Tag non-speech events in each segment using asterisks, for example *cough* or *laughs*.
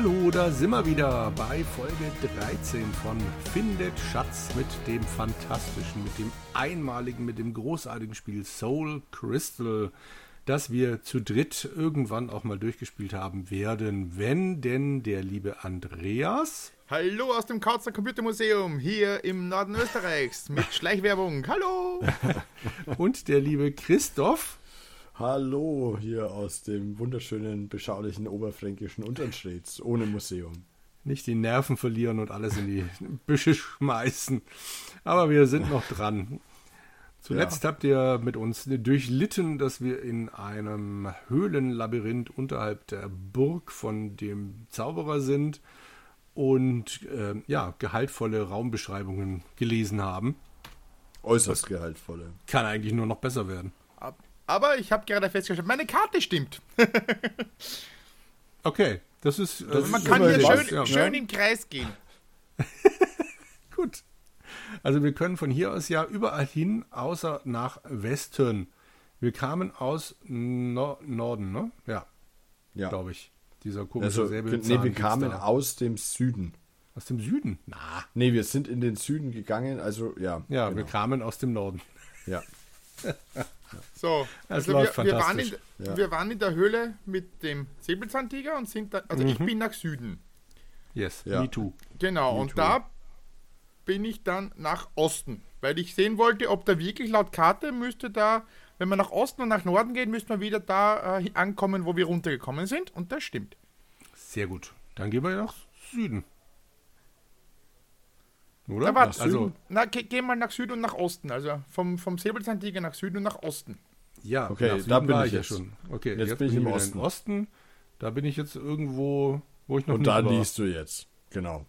Hallo, da sind wir wieder bei Folge 13 von Findet Schatz mit dem fantastischen, mit dem einmaligen, mit dem großartigen Spiel Soul Crystal, das wir zu dritt irgendwann auch mal durchgespielt haben werden, wenn denn der liebe Andreas. Hallo aus dem Kautzner Computermuseum hier im Norden Österreichs mit *laughs* Schleichwerbung. Hallo! Und der liebe Christoph. Hallo, hier aus dem wunderschönen, beschaulichen oberfränkischen Unternstreets ohne Museum. Nicht die Nerven verlieren und alles in die Büsche schmeißen. Aber wir sind noch dran. Zuletzt ja. habt ihr mit uns durchlitten, dass wir in einem Höhlenlabyrinth unterhalb der Burg von dem Zauberer sind und äh, ja, gehaltvolle Raumbeschreibungen gelesen haben. Äußerst gehaltvolle. Kann eigentlich nur noch besser werden. Aber ich habe gerade festgestellt, meine Karte stimmt. *laughs* okay, das ist. Das man kann hier schön, ja. schön im Kreis gehen. *laughs* Gut. Also wir können von hier aus ja überall hin, außer nach Westen. Wir kamen aus no Norden, ne? Ja. Ja. Glaube ich. Dieser komische also, Nee, wir kamen aus dem Süden. Aus dem Süden? Na. Nee, wir sind in den Süden gegangen, also ja. Ja, genau. wir kamen aus dem Norden. Ja. *laughs* So, also wir, wir, waren in, ja. wir waren in der Höhle mit dem Säbelzahntiger und sind da, also mhm. ich bin nach Süden. Yes, ja. me too. Genau, me und too. da bin ich dann nach Osten, weil ich sehen wollte, ob da wirklich laut Karte müsste da, wenn man nach Osten und nach Norden geht, müsste man wieder da äh, ankommen, wo wir runtergekommen sind und das stimmt. Sehr gut. Dann gehen wir nach Süden. Oder? Na, warte, also, na, geh, geh, mal nach Süden und nach Osten. Also vom, vom Säbelzahntiger nach Süden und nach Osten. Ja, okay, da bin ich ja schon. Okay, jetzt, jetzt bin ich im Osten. Osten. Da bin ich jetzt irgendwo, wo ich noch Und da war. liest du jetzt. Genau.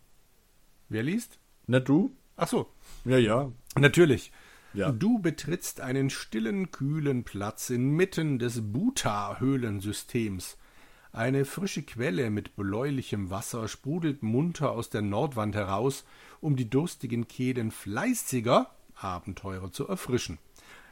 Wer liest? Na du? Ach so. Ja, ja. Natürlich. Ja. Du betrittst einen stillen, kühlen Platz inmitten des Buta-Höhlensystems. Eine frische Quelle mit bläulichem Wasser sprudelt munter aus der Nordwand heraus um die durstigen Kehlen fleißiger Abenteurer zu erfrischen.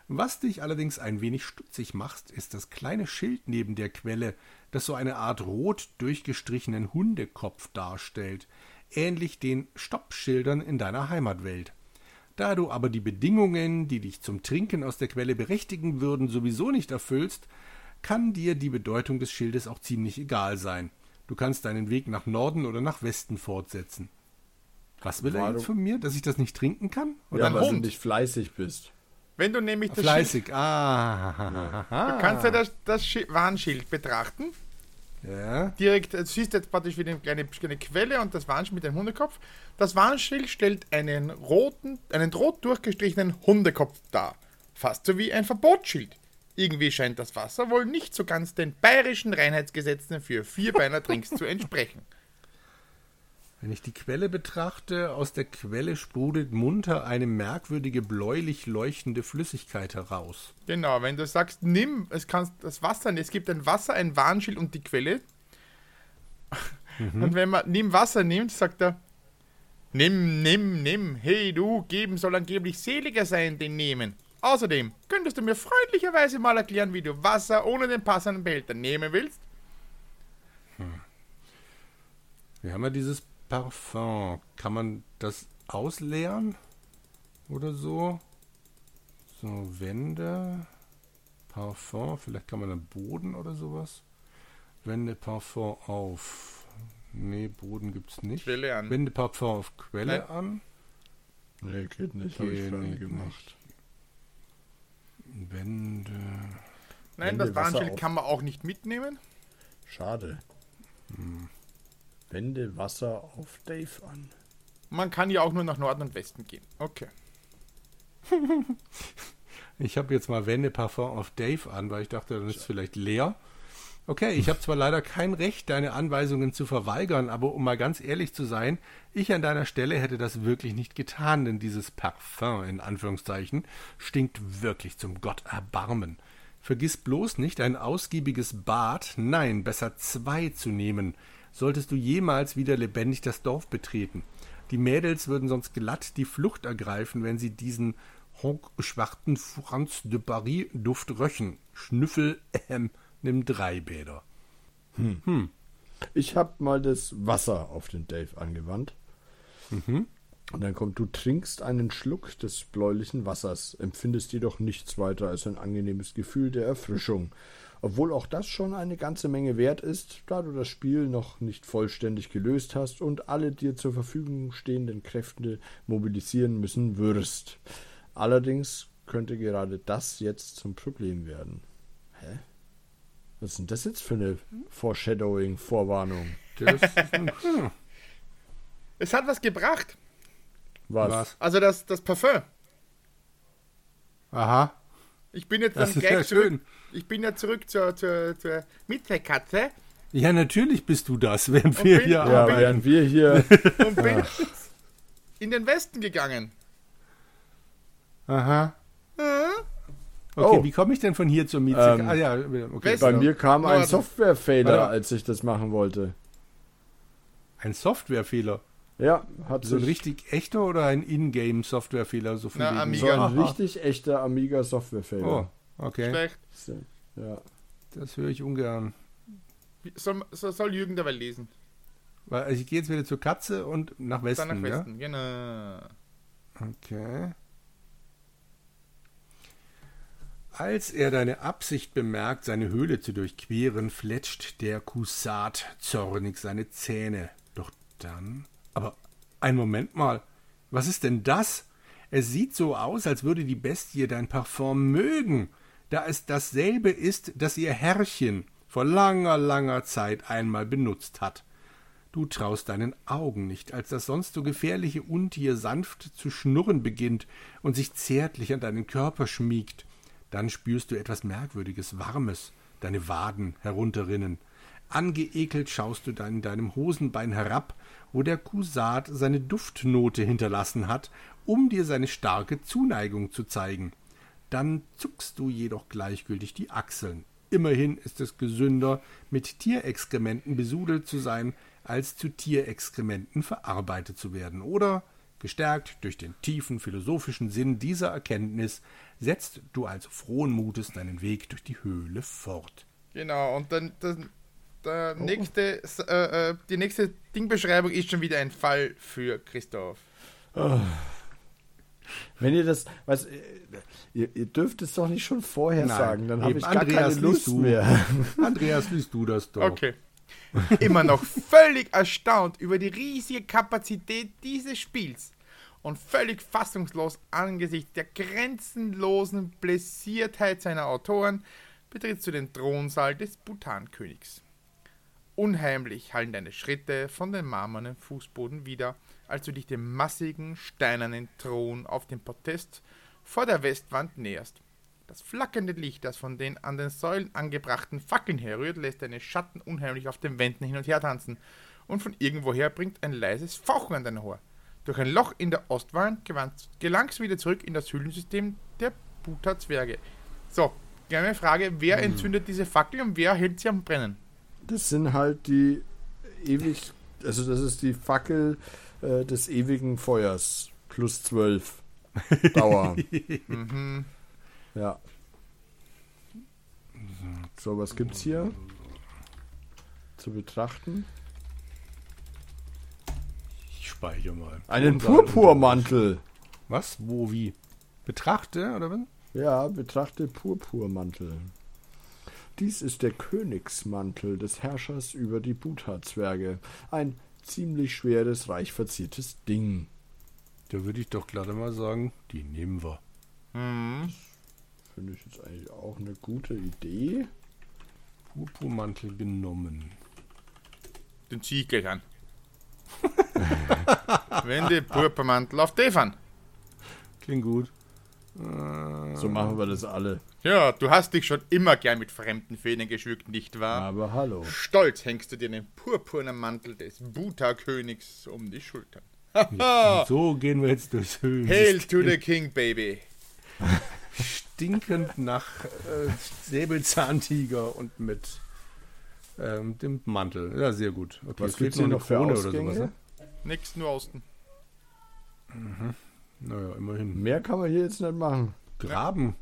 Was dich allerdings ein wenig stutzig macht, ist das kleine Schild neben der Quelle, das so eine Art rot durchgestrichenen Hundekopf darstellt, ähnlich den Stoppschildern in deiner Heimatwelt. Da du aber die Bedingungen, die dich zum Trinken aus der Quelle berechtigen würden, sowieso nicht erfüllst, kann dir die Bedeutung des Schildes auch ziemlich egal sein. Du kannst deinen Weg nach Norden oder nach Westen fortsetzen. Was will er jetzt von mir? Dass ich das nicht trinken kann? Oder ja, weil du nicht fleißig bist. Wenn du nämlich das Fleißig, Schild, ah. Du kannst ja das, das Warnschild betrachten. Ja. Direkt, du siehst jetzt praktisch wieder eine kleine, kleine Quelle und das Warnschild mit dem Hundekopf. Das Warnschild stellt einen roten, einen rot durchgestrichenen Hundekopf dar. Fast so wie ein Verbotsschild. Irgendwie scheint das Wasser wohl nicht so ganz den bayerischen Reinheitsgesetzen für Vierbeiner Trinks zu entsprechen. *laughs* Wenn ich die Quelle betrachte, aus der Quelle sprudelt munter eine merkwürdige bläulich leuchtende Flüssigkeit heraus. Genau, wenn du sagst, nimm, es kannst das Wasser, es gibt ein Wasser, ein Warnschild und die Quelle. Mhm. Und wenn man nimm Wasser nimmt, sagt er, nimm, nimm, nimm, hey du, geben soll angeblich seliger sein, den nehmen. Außerdem, könntest du mir freundlicherweise mal erklären, wie du Wasser ohne den passenden Behälter nehmen willst? Hm. Wir haben ja dieses Parfum. Kann man das ausleeren? Oder so? So, Wände. Parfum. Vielleicht kann man dann Boden oder sowas. Wände Parfum auf. Nee, Boden gibt's nicht. Quelle an. Wände Parfum auf Quelle nee. an. Nee, geht nicht. Habe ich nee, gemacht. Nicht. Wände. Nein, Wände, das Warnschild kann man auch nicht mitnehmen. Schade. Hm. Wende Wasser auf Dave an. Man kann ja auch nur nach Norden und Westen gehen. Okay. *laughs* ich habe jetzt mal Wende Parfum auf Dave an, weil ich dachte, dann ist es vielleicht leer. Okay, ich habe zwar leider kein Recht, deine Anweisungen zu verweigern, aber um mal ganz ehrlich zu sein, ich an deiner Stelle hätte das wirklich nicht getan, denn dieses Parfum in Anführungszeichen stinkt wirklich zum Gott Erbarmen. Vergiss bloß nicht, ein ausgiebiges Bad, nein, besser zwei zu nehmen solltest du jemals wieder lebendig das Dorf betreten. Die Mädels würden sonst glatt die Flucht ergreifen, wenn sie diesen hochschwarzen Franz de Paris Duft röchen. Schnüffel, ähm, nimm drei Bäder. Hm. hm. Ich habe mal das Wasser auf den Dave angewandt. Mhm. Und dann kommt, du trinkst einen Schluck des bläulichen Wassers, empfindest jedoch nichts weiter als ein angenehmes Gefühl der Erfrischung. Obwohl auch das schon eine ganze Menge wert ist, da du das Spiel noch nicht vollständig gelöst hast und alle dir zur Verfügung stehenden Kräfte mobilisieren müssen wirst. Allerdings könnte gerade das jetzt zum Problem werden. Hä? Was ist denn das jetzt für eine Foreshadowing, Vorwarnung? Das *laughs* hm, Es hat was gebracht. Was? was? Also das, das Parfum. Aha, Ich bin jetzt das dann ist ja gleich zurück. schön. Ich bin ja zurück zur, zur, zur Mittelkatze Ja, natürlich bist du das, während Und wir bin- hier Ja, arbeiten. während wir hier. und bin in den Westen gegangen. Aha. Hm? Okay, Oh. wie komme ich denn von hier zur Mieze? Ähm, ah ja, okay. Bei mir kam ein. Software-Fehler, als ich das machen wollte. Ein Softwarefehler. Ja, hat So ein richtig echter oder ein Ingame-Softwarefehler? So von Na, wegen- Amiga. so ein Aha. richtig echter Amiga Software-Fehler. Oh, okay. Schlecht. Ja. Das höre ich ungern. Soll, soll, Jürgen dabei lesen. Weil also ich gehe jetzt wieder zur Katze und nach Westen, Dann nach Westen, genau. ja? Okay. Als er deine Absicht bemerkt, seine Höhle zu durchqueren, fletscht der Kusat zornig seine Zähne. Doch dann. Aber ein Moment mal. Was ist denn das? Es sieht so aus, als würde die Bestie dein Parfum mögen, da es dasselbe ist, das ihr Herrchen vor langer, langer Zeit einmal benutzt hat. Du traust deinen Augen nicht, als das sonst so gefährliche Untier sanft zu schnurren beginnt und sich zärtlich an deinen Körper schmiegt. Dann spürst du etwas Merkwürdiges, Warmes, deine Waden herunterrinnen. Angeekelt schaust du dann in deinem Hosenbein herab, wo der Kusat seine Duftnote hinterlassen hat, um dir seine starke Zuneigung zu zeigen. Dann zuckst du jedoch gleichgültig die Achseln. Immerhin ist es gesünder, mit Tierexkrementen besudelt zu sein, als zu Tierexkrementen verarbeitet zu werden. Oder, gestärkt durch den tiefen philosophischen Sinn dieser Erkenntnis, setzt du also frohen Mutes deinen Weg durch die Höhle fort. Genau, und dann, dann der nächste, s- äh, äh, die nächste Dingbeschreibung ist schon wieder ein Fall für Christoph. Wenn ihr das, was, äh, ihr, ihr dürft es doch nicht schon vorher Nein, sagen, dann habe ich gar Andreas, keine Lust du. mehr. *laughs* Andreas, liest du das doch. Okay. Immer noch völlig erstaunt über die riesige Kapazität dieses Spiels und völlig fassungslos angesichts der grenzenlosen Blessiertheit seiner Autoren betrittst du den Thronsaal des Bhutan-Königs. Unheimlich hallen deine Schritte von dem marmornen Fußboden wieder, als du dich dem massigen steinernen Thron auf dem Podest vor der Westwand näherst. Das flackernde Licht, das von den an den Säulen angebrachten Fackeln herrührt, lässt deine Schatten unheimlich auf den Wänden hin und her tanzen, und von irgendwoher bringt ein leises Fauchen an dein Ohr. Durch ein Loch in der Ostwand gelangst du wieder zurück in das Höhlensystem der Buta-Zwerge. So, gerne Frage, wer entzündet diese Fackel und wer hält sie am Brennen? Das sind halt die ewig, also das ist die Fackel äh, des ewigen Feuers. Plus 12 *laughs* Dauer. Mhm. ja. So, was gibt's hier zu betrachten? Ich speichere mal. Einen Purpurmantel. Was? Wo, wie? Betrachte, oder was? Ja, betrachte Purpurmantel. Dies ist der Königsmantel des Herrschers über die Buta-Zwerge. Ein ziemlich schweres, reich verziertes Ding. Da würde ich doch glatt mal sagen, die nehmen wir. Mhm. Finde ich jetzt eigentlich auch eine gute Idee. Purpurmantel genommen. Den zieh ich gleich an. *laughs* Wende Purpurmantel auf Stefan. Klingt gut. Äh, So machen wir das alle. Ja, du hast dich schon immer gern mit fremden Federn geschmückt, nicht wahr? Aber hallo. Stolz hängst du dir den purpurnen Mantel des Buta-Königs um die Schultern. Und *laughs* so gehen wir jetzt durchs Höhlen. Hail to the King, baby. Stinkend nach äh, Säbelzahntiger und mit ähm, dem Mantel. Ja, sehr gut. Okay, Was es hier eine noch für Krone Ausgänge? ne? Nix nur Osten. Naja, immerhin. Mehr kann man hier jetzt nicht machen. Graben.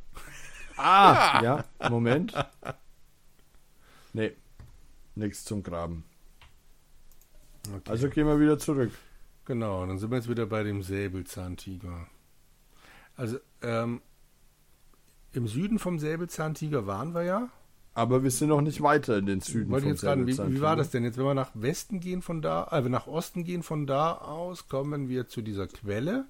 Ah! Ja, Moment. Nee, nichts zum Graben. Okay. Also gehen wir wieder zurück. Genau, dann sind wir jetzt wieder bei dem Säbelzahntiger. Also, ähm, im Süden vom Säbelzahntiger waren wir ja. Aber wir sind noch nicht weiter in den Süden Wollte vom jetzt fragen, wie, wie, war das denn jetzt, wenn wir nach Westen gehen von da, äh, nach Osten gehen von da aus, kommen wir zu dieser Quelle?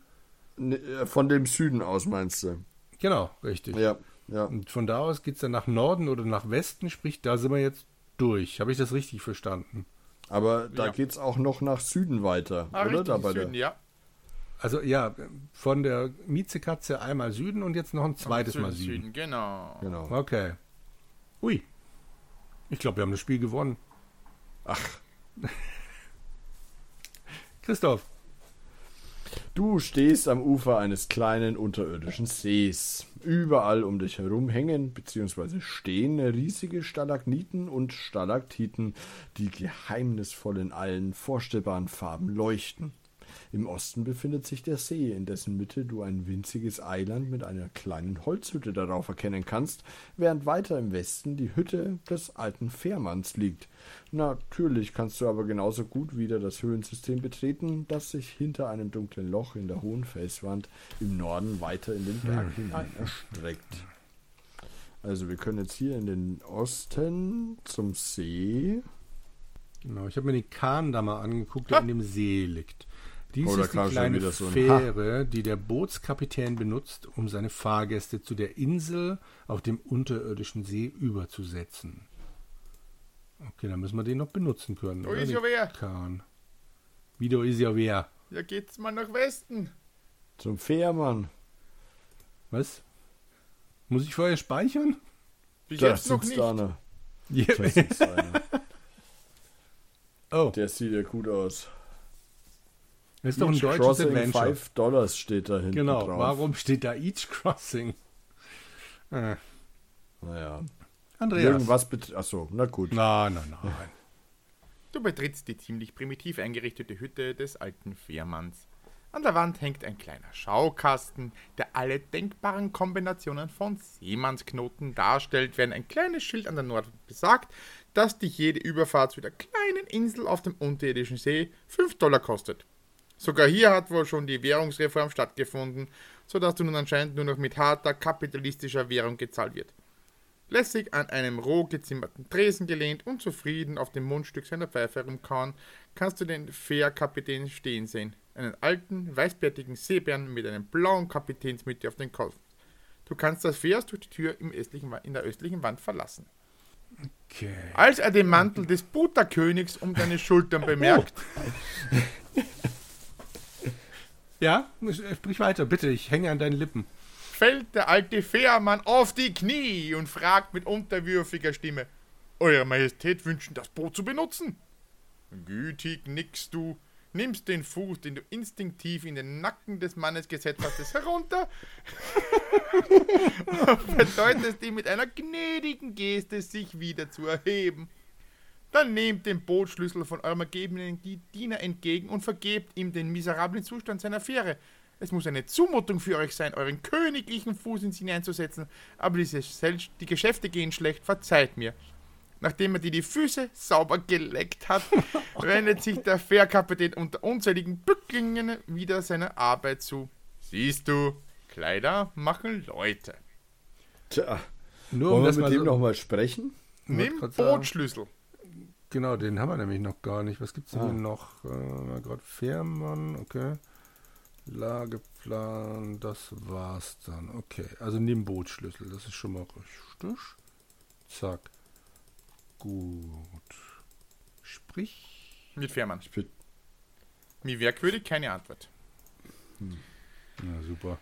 Ne, äh, von dem Süden aus meinst du? Genau, richtig. Ja, ja. Und von da aus geht es dann nach Norden oder nach Westen, sprich, da sind wir jetzt durch. Habe ich das richtig verstanden? Aber da ja. geht es auch noch nach Süden weiter, ah, oder? Da bei Süden, der... ja. Also ja, von der Miezekatze einmal Süden und jetzt noch ein zweites Süden, Mal Süden. Süden. Genau. genau. Okay. Ui. Ich glaube, wir haben das Spiel gewonnen. Ach. Christoph. Du stehst am Ufer eines kleinen unterirdischen Sees. Überall um dich herum hängen bzw. stehen riesige Stalagniten und Stalaktiten, die geheimnisvoll in allen vorstellbaren Farben leuchten. Im Osten befindet sich der See, in dessen Mitte du ein winziges Eiland mit einer kleinen Holzhütte darauf erkennen kannst, während weiter im Westen die Hütte des alten Fährmanns liegt. Natürlich kannst du aber genauso gut wieder das Höhlensystem betreten, das sich hinter einem dunklen Loch in der hohen Felswand im Norden weiter in den Berg hm. hinein erstreckt. Also wir können jetzt hier in den Osten zum See. Genau, ich habe mir den Kahn da mal angeguckt, der ha. in dem See liegt. Dies Oder ist die kleine so Fähre, die der Bootskapitän benutzt, um seine Fahrgäste zu der Insel auf dem unterirdischen See überzusetzen. Okay, dann müssen wir den noch benutzen können. Da ist ja wer. Kahn. Wieder ist ja wer. Ja, geht's mal nach Westen. Zum Fährmann. Was? Muss ich vorher speichern? Bis da jetzt noch nicht. Einer. Yeah. Da sitzt einer. *laughs* oh. Der sieht ja gut aus. Das ist doch ein deutsches Crossing Adventure. 5 Dollars steht da hinten Genau, drauf. warum steht da Each Crossing? Äh. Naja. Andreas. Irgendwas bitte. Achso, na gut. Nein, nein, *laughs* nein. Du betrittst die ziemlich primitiv eingerichtete Hütte des alten Fährmanns. An der Wand hängt ein kleiner Schaukasten, der alle denkbaren Kombinationen von Seemannsknoten darstellt, während ein kleines Schild an der Nordwand besagt, dass dich jede Überfahrt zu der kleinen Insel auf dem unterirdischen See 5 Dollar kostet. Sogar hier hat wohl schon die Währungsreform stattgefunden, sodass du nun anscheinend nur noch mit harter kapitalistischer Währung gezahlt wird. Lässig an einem roh gezimmerten Tresen gelehnt und zufrieden auf dem Mundstück seiner Pfeife herumkauen, kannst du den Fährkapitän stehen sehen. Einen alten, weißbärtigen Seebären mit einem blauen Kapitänsmütze auf den Kopf. Du kannst das Fährs durch die Tür im östlichen, in der östlichen Wand verlassen. Okay. Als er den Mantel des Butterkönigs um deine Schultern bemerkt, oh. *laughs* Ja, sprich weiter, bitte, ich hänge an deinen Lippen. Fällt der alte Fährmann auf die Knie und fragt mit unterwürfiger Stimme: Eure Majestät wünschen, das Boot zu benutzen? Gütig nickst du, nimmst den Fuß, den du instinktiv in den Nacken des Mannes gesetzt hast, herunter *laughs* und bedeutest ihm mit einer gnädigen Geste, sich wieder zu erheben. Dann nehmt den Bootschlüssel von eurem ergebenen Diener entgegen und vergebt ihm den miserablen Zustand seiner Fähre. Es muss eine Zumutung für euch sein, euren königlichen Fuß ins hineinzusetzen, aber diese die Geschäfte gehen schlecht, verzeiht mir. Nachdem er dir die Füße sauber geleckt hat, *laughs* wendet sich der Fährkapitän unter unzähligen Bücklingen wieder seiner Arbeit zu. Siehst du, Kleider machen Leute. Tja, nur um Wollen wir mit dem so nochmal sprechen? Nimm Bootschlüssel. Genau, den haben wir nämlich noch gar nicht. Was gibt es denn ah. noch? Äh, Gerade Fährmann, okay. Lageplan, das war's dann. Okay, also neben Bootschlüssel, das ist schon mal richtig. Zack. Gut. Sprich. Mit Fährmann. Sprich. Mir merkwürdig, keine Antwort. Hm. Na super.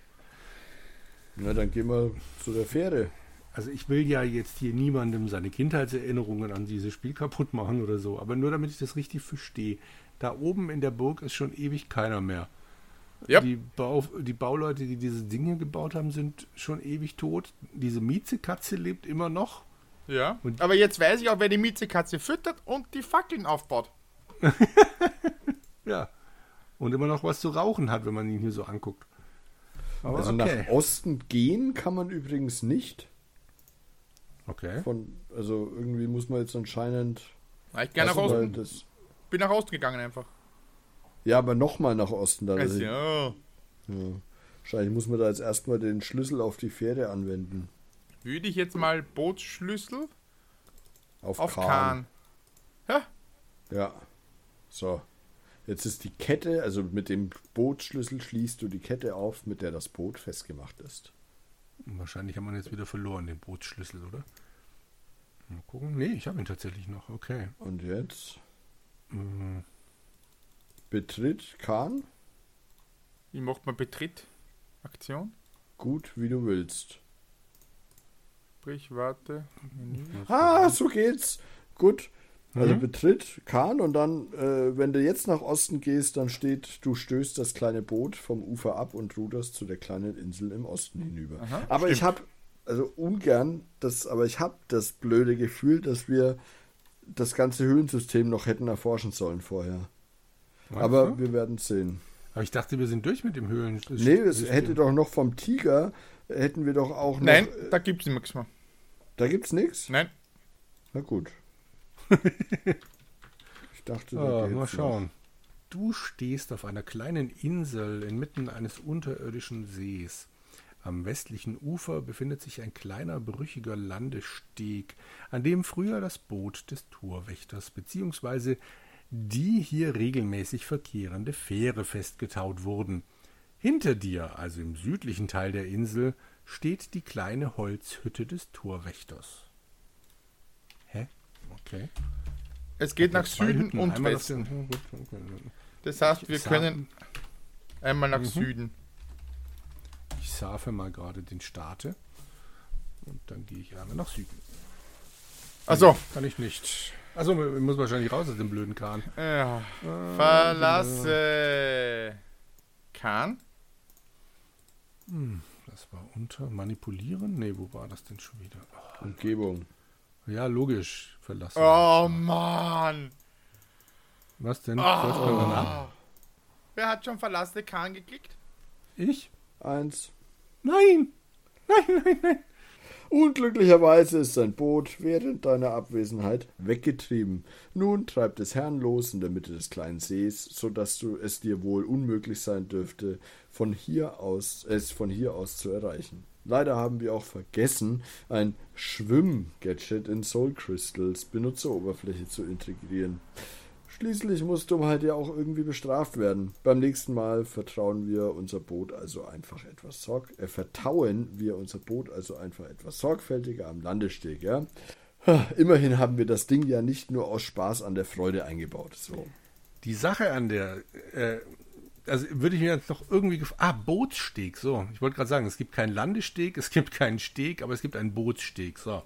Na, dann gehen wir zu der Fähre. Also ich will ja jetzt hier niemandem seine Kindheitserinnerungen an dieses Spiel kaputt machen oder so, aber nur damit ich das richtig verstehe. Da oben in der Burg ist schon ewig keiner mehr. Ja. Die, Bau, die Bauleute, die diese Dinge gebaut haben, sind schon ewig tot. Diese Miezekatze lebt immer noch. Ja. Und aber jetzt weiß ich auch, wer die Miezekatze füttert und die Fackeln aufbaut. *laughs* ja. Und immer noch was zu rauchen hat, wenn man ihn hier so anguckt. Aber also okay. nach Osten gehen kann man übrigens nicht. Okay. Von, also irgendwie muss man jetzt anscheinend. Ich gerne nach Osten. Das bin nach Osten gegangen einfach. Ja, aber nochmal nach Osten. Dann. Also, Also, ja. ja. Wahrscheinlich muss man da jetzt erstmal den Schlüssel auf die Fähre anwenden. Würde ich jetzt mal Bootsschlüssel Auf, auf Kahn. Kahn. Ja, Ja. So. Jetzt ist die Kette, also mit dem Bootsschlüssel schließt du die Kette auf, mit der das Boot festgemacht ist. Wahrscheinlich haben wir jetzt wieder verloren, den Bootsschlüssel, oder? Mal gucken. Nee, ich habe ihn tatsächlich noch. Okay. Und jetzt Mhm. betritt Kahn wie macht man Betritt? Aktion? gut, wie du willst. Sprich, warte. Ah, so geht's. Gut. Also Mhm. betritt Kahn und dann, äh, wenn du jetzt nach Osten gehst, dann steht, du stößt das kleine Boot vom Ufer ab und ruderst zu der kleinen Insel im Osten hinüber. Aha, aber ich stimmt. habe, also ungern, das, aber ich habe das blöde Gefühl, dass wir das ganze Höhlensystem noch hätten erforschen sollen vorher. Meinst aber du? wir werden sehen. aber ich dachte, wir sind durch mit dem Höhlen. Nee, es hätte doch noch vom Tiger, hätten wir doch auch noch. Nein, äh, da gibt's nichts mehr. Da gibt's nichts? Nein. Na gut. Ich dachte, da Ah, mal noch. schauen. Du stehst auf einer kleinen Insel inmitten eines unterirdischen Sees. Am westlichen Ufer befindet sich ein kleiner brüchiger Landesteg, an dem früher das Boot des Torwächters bzw. die hier regelmäßig verkehrende Fähre festgetaut wurden. Hinter dir, also im südlichen Teil der Insel, steht die kleine Holzhütte des Torwächters. Okay. Es geht nach Süden Hütten, und einmal Westen. okay. Das heißt, wir können einmal nach Mhm. Süden. Ich surfe mal gerade den Starte. Und dann gehe ich einmal nach Süden. Also, Kann ich nicht. Also ich muss wahrscheinlich raus aus dem blöden Kahn. ja. Ah, verlasse Kahn. Hm, das war unter manipulieren? Nee, wo war das denn schon wieder? Umgebung. Ja, logisch. Verlassen. Oh Mann. Was denn? Ah. Wer hat schon verlasse Kahn geklickt? Ich? Eins. Nein! Nein, nein, nein! Unglücklicherweise ist sein Boot während deiner Abwesenheit weggetrieben. Nun treibt es herrenlos in der Mitte des kleinen Sees, so dass du es dir wohl unmöglich sein dürfte, von hier aus es von hier aus zu erreichen. Leider haben wir auch vergessen, ein Schwimm-Gadget in Soul Crystals Benutzeroberfläche zu integrieren. Schließlich muss Dummheit ja auch irgendwie bestraft werden. Beim nächsten Mal vertrauen wir unser Boot also einfach etwas sorg äh, vertauen wir unser Boot also einfach etwas sorgfältiger am Landesteg, ja. Immerhin haben wir das Ding ja nicht nur aus Spaß an der Freude eingebaut. So. Die Sache an der, äh, also würde ich mir jetzt noch irgendwie Ah, Bootssteg, so. Ich wollte gerade sagen, es gibt keinen Landesteg, *laughs* es gibt keinen Steg, aber es gibt einen Bootssteg, so.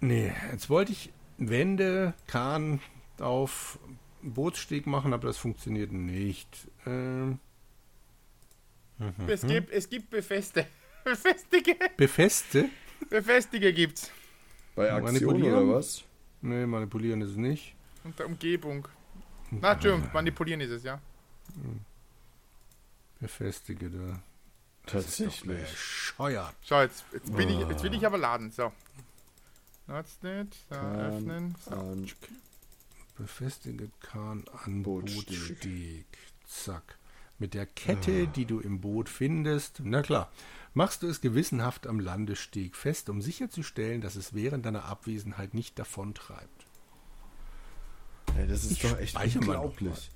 Nee, jetzt wollte ich Wände, Kahn auf Bootssteg machen, aber das funktioniert nicht. Ähm, Es gibt, es gibt Befeste. Befestige. *laughs* Befeste? Befestige gibt's. Bei Aktion Manipulieren? oder was? Nee, manipulieren ist es nicht. Und der Umgebung. Na, Entschuldigung, manipulieren ist es, ja. Befestige da. Tatsächlich. Bescheuert. So, jetzt, jetzt, bin ich, jetzt will ich aber laden. So. Jetzt nicht. So, öffnen. So. Befestige Kahn an Bootsteg. Bootsteg. Zack. Mit der Kette, die du im Boot findest, na klar, machst du es gewissenhaft am Landesteg fest, um sicherzustellen, dass es während deiner Abwesenheit nicht davontreibt. Ey, das ist Ich doch echt unglaublich.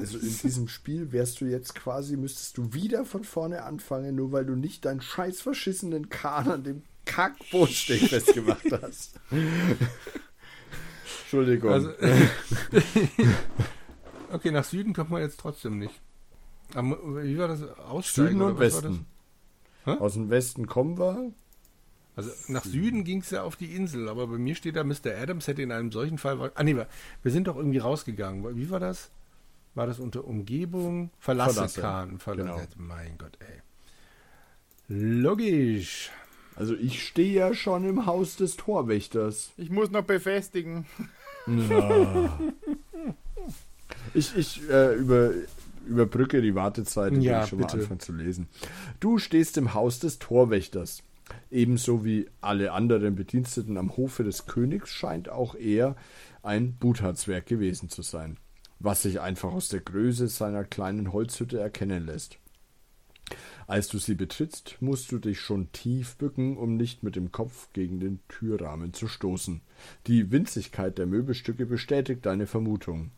Also in diesem Spiel wärst du jetzt quasi, müsstest du wieder von vorne anfangen, nur weil du nicht deinen scheiß verschissenen Kahn an dem Kackbootsteg *laughs* festgemacht hast. Entschuldigung. Also, *laughs* okay, nach Süden kommt man jetzt trotzdem nicht. Am, wie war das? Aussteigen Süden und? Westen. Aus dem Westen kommen wir. Also nach Süden ging es ja auf die Insel, aber bei mir steht da, Mr. Adams hätte in einem solchen Fall. Ah, nee, wir sind doch irgendwie rausgegangen. Wie war das? War das unter Umgebung? Verlasse, Verlasse. Kahn. Verlasse. Genau. Mein Gott, ey. Logisch. Also ich stehe ja schon im Haus des Torwächters. Ich muss noch befestigen. Ich, ich äh, über, überbrücke die Wartezeit, indem Ja, ich schon mal bitte. anfange zu lesen. Du stehst im Haus des Torwächters. Ebenso wie alle anderen Bediensteten am Hofe des Königs scheint auch er ein Buta-Zwerg gewesen zu sein, was sich einfach aus der Größe seiner kleinen Holzhütte erkennen lässt. Als du sie betrittst, musst du dich schon tief bücken, um nicht mit dem Kopf gegen den Türrahmen zu stoßen. Die Winzigkeit der Möbelstücke bestätigt deine Vermutung.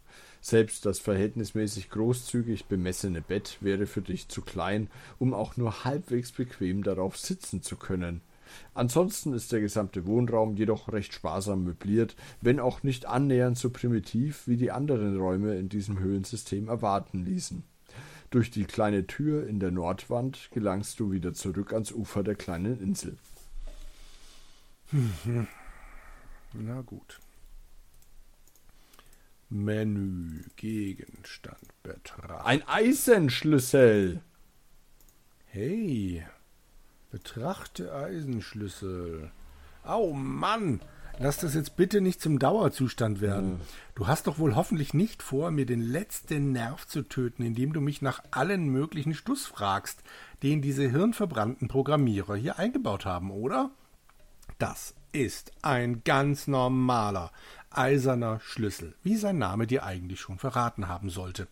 Selbst das verhältnismäßig großzügig bemessene Bett wäre für dich zu klein, um auch nur halbwegs bequem darauf sitzen zu können. Ansonsten ist der gesamte Wohnraum jedoch recht sparsam möbliert, wenn auch nicht annähernd so primitiv, wie die anderen Räume in diesem Höhlensystem erwarten ließen. Durch die kleine Tür in der Nordwand gelangst du wieder zurück ans Ufer der kleinen Insel. Na gut. Menü, Gegenstand, Betracht. Ein Eisenschlüssel! Hey, betrachte Eisenschlüssel. Au Mann, lass das jetzt bitte nicht zum Dauerzustand werden. Du hast doch wohl hoffentlich nicht vor, mir den letzten Nerv zu töten, indem du mich nach allen möglichen Stuss fragst, den diese hirnverbrannten Programmierer hier eingebaut haben, oder? Das ist ein ganz normaler, eiserner Schlüssel, wie sein Name dir eigentlich schon verraten haben sollte.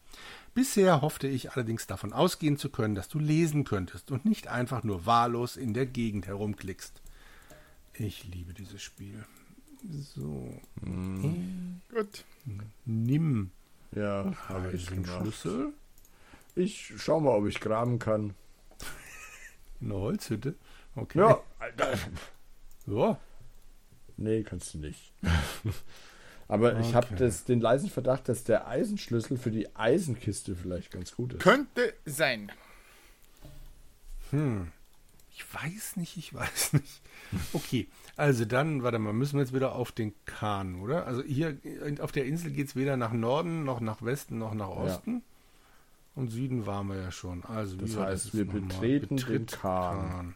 Bisher hoffte ich allerdings davon ausgehen zu können, dass du lesen könntest und nicht einfach nur wahllos in der Gegend herumklickst. Ich liebe dieses Spiel. So. Gut. Nimm Ja, habe ich den gemacht. Schlüssel Ich schau mal, ob ich graben kann. *laughs* in der Holzhütte. Okay. Ja, Alter. *laughs* Ja. Nee, kannst du nicht. *laughs* Aber ich habe Okay. den leisen Verdacht, dass der Eisenschlüssel für die Eisenkiste vielleicht ganz gut ist. Könnte sein. Hm. Ich weiß nicht, ich weiß nicht. Okay, also dann, warte mal, müssen wir jetzt wieder auf den Kahn, oder? Also hier auf der Insel geht es weder nach Norden, noch nach Westen, noch nach Osten. Und Süden waren wir ja schon. Also Das heißt, jetzt wir betreten den Betritt Kahn.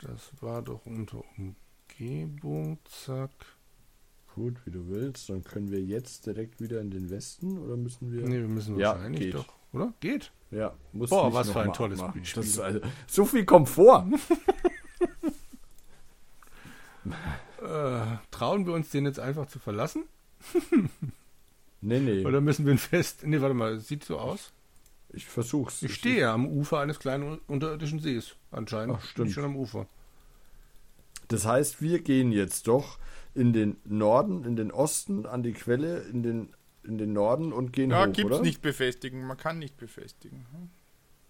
Das war doch unter Umgebung, zack. Gut, wie du willst. Dann können wir jetzt direkt wieder in den Westen oder müssen wir? Nee, wir müssen Ja, wahrscheinlich geht. doch, oder? Geht. Ja, muss Boah, was für ein tolles. Spiel. Das ist also, so viel Komfort. *laughs* *laughs* Äh, trauen wir uns den jetzt einfach zu verlassen? *laughs* nee, nee. Oder müssen wir ihn fest. Nee, warte mal, sieht so aus. Ich versuch's. Ich stehe ja am Ufer eines kleinen unterirdischen Sees. Anscheinend. Ach, stimmt. Bin ich schon am Ufer. Das heißt, wir gehen jetzt doch in den Norden, in den Osten, an die Quelle, in den, in den Norden und gehen Ja, hoch, gibt's oder? nicht befestigen. Man kann nicht befestigen.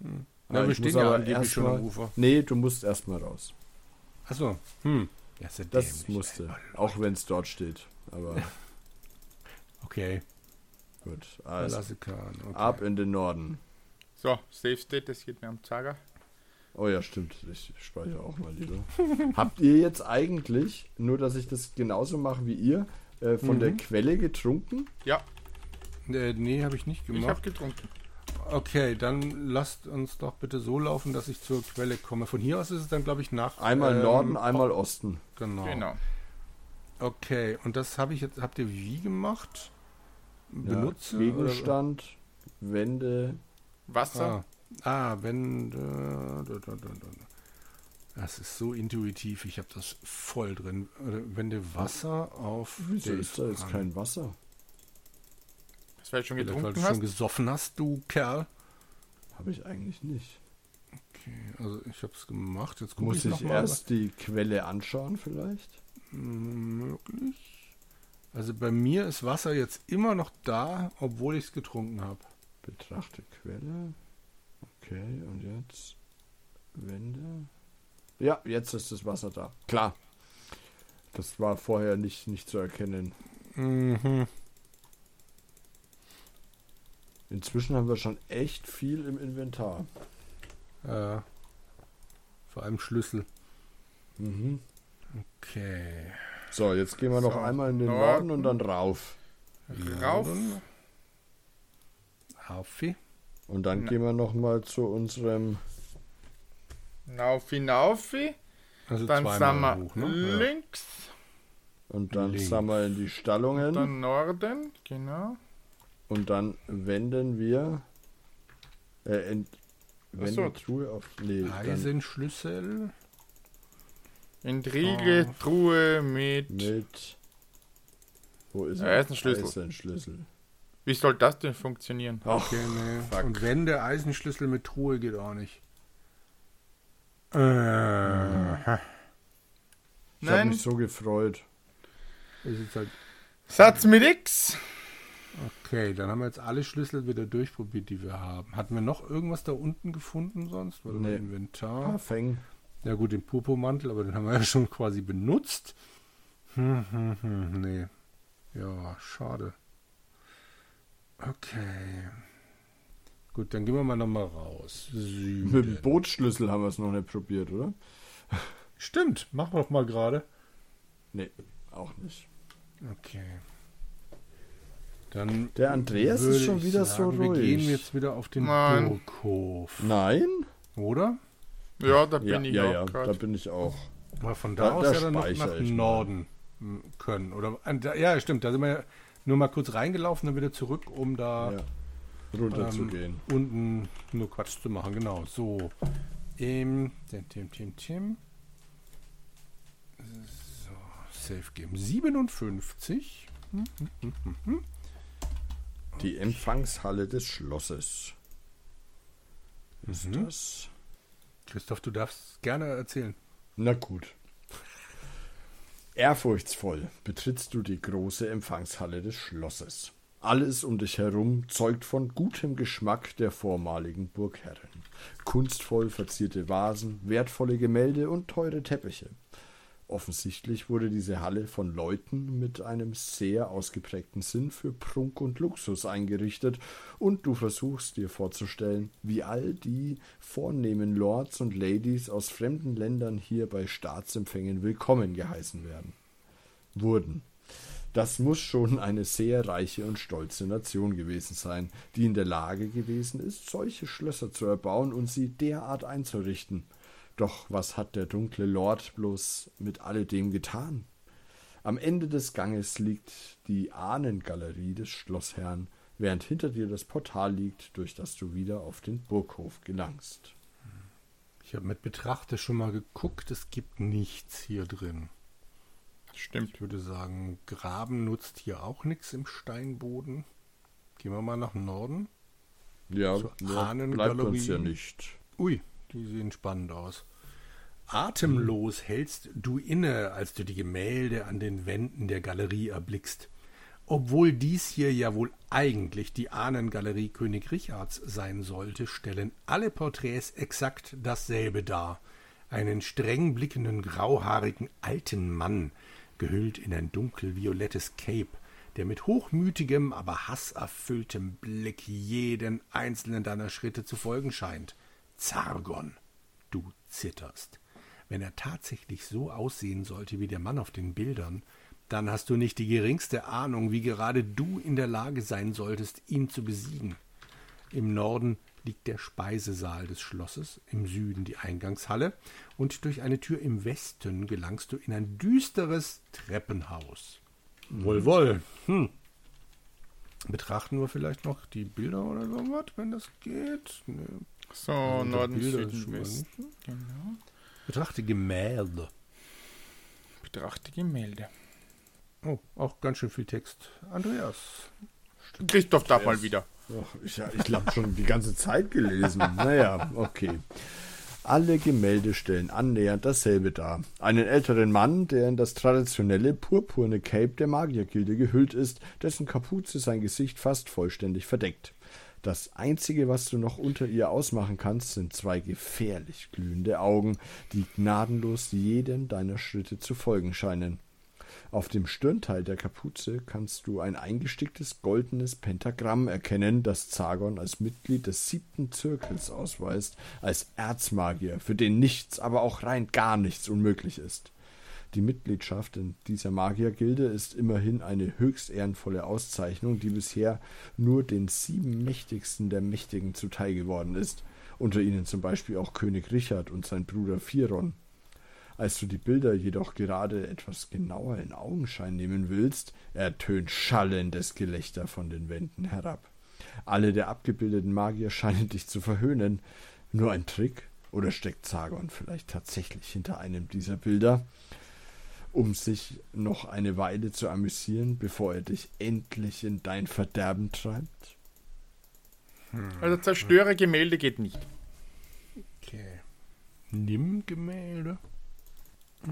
Hm. Ja, Ah, wir ich stehen muss ja aber angeblich erst schon am mal- Ufer. Nee, du musst erstmal raus. Achso. Hm. Ja, ist ja Das musste. ey. Auch wenn es dort steht. Aber *laughs* Okay. gut. Also. Okay. ab in den Norden. So, Safe State, das geht mir am Zager. Oh ja, stimmt. Ich speichere auch mal lieber. *laughs* Habt ihr jetzt eigentlich, nur dass ich das genauso mache wie ihr, äh, von Mhm. der Quelle getrunken? Ja, Äh, nee, habe ich nicht ich habe gemacht. getrunken. Okay, dann lasst uns doch bitte so laufen, dass ich zur Quelle komme. Von hier aus ist es dann, glaube ich, nach. Einmal ähm, Norden, einmal Osten. Genau. Genau. Okay, und das habe ich jetzt. Habt ihr wie gemacht? Benutze? ja, Gegenstand, Wände. Wasser. Ah, ah Wände. Da, da, da, da. Das ist so intuitiv. Ich habe das voll drin. Äh, Wende Wasser auf. Wieso Dave ist da jetzt kein Wasser? Das weil du schon Vielleicht, weil getrunken du schon hast. gesoffen hast, du Kerl. Habe ich eigentlich nicht. Okay, also ich habe es gemacht. Jetzt gucke Muss ich ich noch mal. erst die Quelle anschauen vielleicht? Hm, Möglich. Also bei mir ist Wasser jetzt immer noch da, obwohl ich es getrunken habe. Betrachte Quelle. Okay, und jetzt Wände. Ja, jetzt ist das Wasser da. Klar. Das war vorher nicht, nicht zu erkennen. Mhm. Inzwischen haben wir schon echt viel im Inventar. Äh, vor allem Schlüssel. Mhm. Okay. So, jetzt gehen wir noch So, einmal in den Norden. Norden und dann rauf. Rauf. Aufi. Und dann Na. gehen wir noch mal zu unserem. Naufi, naufi. Also Dann zweimal sind wir hoch, ne? Links. Und dann Links. sind wir in die Stallungen. Dann Norden. Genau. Und dann wenden wir. Äh, ent, wenden Truhe auf. Nee, Eisenschlüssel. Entriegel, oh. Truhe mit. Mit. Wo ist er? Eisenschlüssel. Eisenschlüssel. Wie soll das denn funktionieren? Okay, nee. Fuck. Und wenn der Eisenschlüssel mit Truhe geht auch nicht. Äh. Hm. Ich habe mich so gefreut. Halt Satz mit X. Okay, dann haben wir jetzt alle Schlüssel wieder durchprobiert, die wir haben. Hatten wir noch irgendwas da unten gefunden sonst? Warte nee. Inventar. Ah, Feng. Ja gut, den Purpurmantel, aber den haben wir ja schon quasi benutzt. Hm, hm, hm, nee. Ja, schade. Okay. Gut, dann gehen wir mal nochmal raus. Süden. Mit dem Bootsschlüssel haben wir es noch nicht probiert, oder? Stimmt, machen wir doch mal gerade. Nee, auch nicht. Okay. Dann Der Andreas ist schon wieder sagen, so ruhig. Wir gehen jetzt wieder auf den Nein. Burghof. Nein? Oder? Ja, da bin ja, ich ja, auch. Ja, grad. da bin ich auch. Aber von da, da aus da ja dann noch nach Norden mal. können. Oder, ja, stimmt. Da sind wir nur mal kurz reingelaufen, dann wieder zurück, um da ja, runter ähm, zu gehen. Unten nur Quatsch zu machen. Genau. So. Im Tim, Tim, Tim, Tim. So, Safe Game 57. Hm, hm, hm, Die Empfangshalle des Schlosses. Ist mhm. das? Christoph, du darfst gerne erzählen. Na gut. Ehrfurchtsvoll betrittst du die große Empfangshalle des Schlosses. Alles um dich herum zeugt von gutem Geschmack der vormaligen Burgherren. Kunstvoll verzierte Vasen, wertvolle Gemälde und teure Teppiche. Offensichtlich wurde diese Halle von Leuten mit einem sehr ausgeprägten Sinn für Prunk und Luxus eingerichtet, und du versuchst dir vorzustellen, wie all die vornehmen Lords und Ladies aus fremden Ländern hier bei Staatsempfängen willkommen geheißen werden. Wurden. Das muss schon eine sehr reiche und stolze Nation gewesen sein, die in der Lage gewesen ist, solche Schlösser zu erbauen und sie derart einzurichten. Doch was hat der dunkle Lord bloß mit alledem getan? Am Ende des Ganges liegt die Ahnengalerie des Schlossherrn, während hinter dir das Portal liegt, durch das du wieder auf den Burghof gelangst. Ich habe mit Betrachter schon mal geguckt, es gibt nichts hier drin. Stimmt. Ich würde sagen, Graben nutzt hier auch nichts im Steinboden. Gehen wir mal nach Norden. Ja, ja bleibt uns ja nicht. Ui, die sehen spannend aus. Atemlos hältst du inne, als du die Gemälde an den Wänden der Galerie erblickst. Obwohl dies hier ja wohl eigentlich die Ahnengalerie König Richards sein sollte, stellen alle Porträts exakt dasselbe dar. Einen streng blickenden, grauhaarigen alten Mann, gehüllt in ein dunkelviolettes Cape, der mit hochmütigem, aber hasserfülltem Blick jeden einzelnen deiner Schritte zu folgen scheint. Zargon, du zitterst. Wenn er tatsächlich so aussehen sollte wie der Mann auf den Bildern, dann hast du nicht die geringste Ahnung, wie gerade du in der Lage sein solltest, ihn zu besiegen. Im Norden liegt der Speisesaal des Schlosses, im Süden die Eingangshalle, und durch eine Tür im Westen gelangst du in ein düsteres Treppenhaus. Wohl, wohl. Hm. Betrachten wir vielleicht noch die Bilder oder so was, wenn das geht? Nee. So, also Norden, Süden, Westen. Genau. Betrachte Gemälde. Betrachte Gemälde. Oh, auch ganz schön viel Text. Andreas. Stimmt. Christoph darf mal wieder. Oh, ich ich habe schon die ganze Zeit gelesen. *laughs* naja, okay. Alle Gemälde stellen annähernd dasselbe dar. Einen älteren Mann, der in das traditionelle purpurne Cape der Magiergilde gehüllt ist, dessen Kapuze sein Gesicht fast vollständig verdeckt. Das Einzige, was du noch unter ihr ausmachen kannst, sind zwei gefährlich glühende Augen, die gnadenlos jeden deiner Schritte zu folgen scheinen. Auf dem Stirnteil der Kapuze kannst du ein eingesticktes goldenes Pentagramm erkennen, das Zagon als Mitglied des siebten Zirkels ausweist, als Erzmagier, für den nichts, aber auch rein gar nichts unmöglich ist. Die Mitgliedschaft in dieser Magiergilde ist immerhin eine höchst ehrenvolle Auszeichnung, die bisher nur den sieben Mächtigsten der Mächtigen zuteil geworden ist, unter ihnen zum Beispiel auch König Richard und sein Bruder Firon. Als du die Bilder jedoch gerade etwas genauer in Augenschein nehmen willst, ertönt schallendes Gelächter von den Wänden herab. Alle der abgebildeten Magier scheinen dich zu verhöhnen. Nur ein Trick? Oder steckt Zagon vielleicht tatsächlich hinter einem dieser Bilder, um sich noch eine Weile zu amüsieren, bevor er dich endlich in dein Verderben treibt? Also zerstöre Gemälde geht nicht. Okay. Nimm Gemälde. *laughs*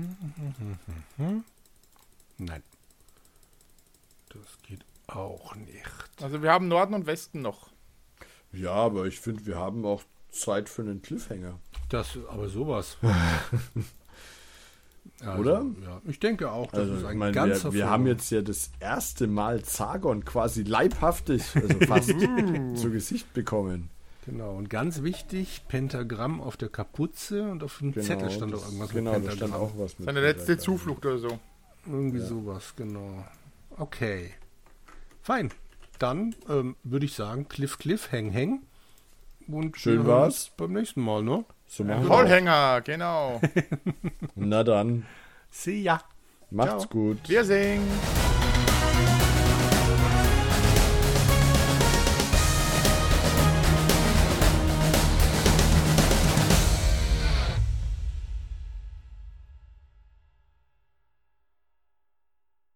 Nein. Das geht auch nicht. Also wir haben Norden und Westen noch. Ja, aber ich finde, wir haben auch Zeit für einen Cliffhanger. Das, aber sowas. *laughs* Also, Oder? Ja, ich denke auch, das Also, ist ein meine, ganzer wir, wir haben jetzt ja das erste Mal Zagon quasi leibhaftig, also fast *laughs* zu Gesicht bekommen. Genau, und ganz wichtig, Pentagramm auf der Kapuze und auf dem Zettel stand das- doch irgendwas Genau, mit da Pentagramm. stand auch was mit. Seine letzte. Zuflucht oder so. Irgendwie sowas, genau. Okay. Fein. Dann ähm, würde ich sagen, Cliff, Cliff, Hang, Hang. Und Schön war's. uns Beim nächsten Mal, ne? So machen wir auch. Vollhänger, genau. *laughs* Na dann, See ya. macht's Ciao. gut. Wir singen.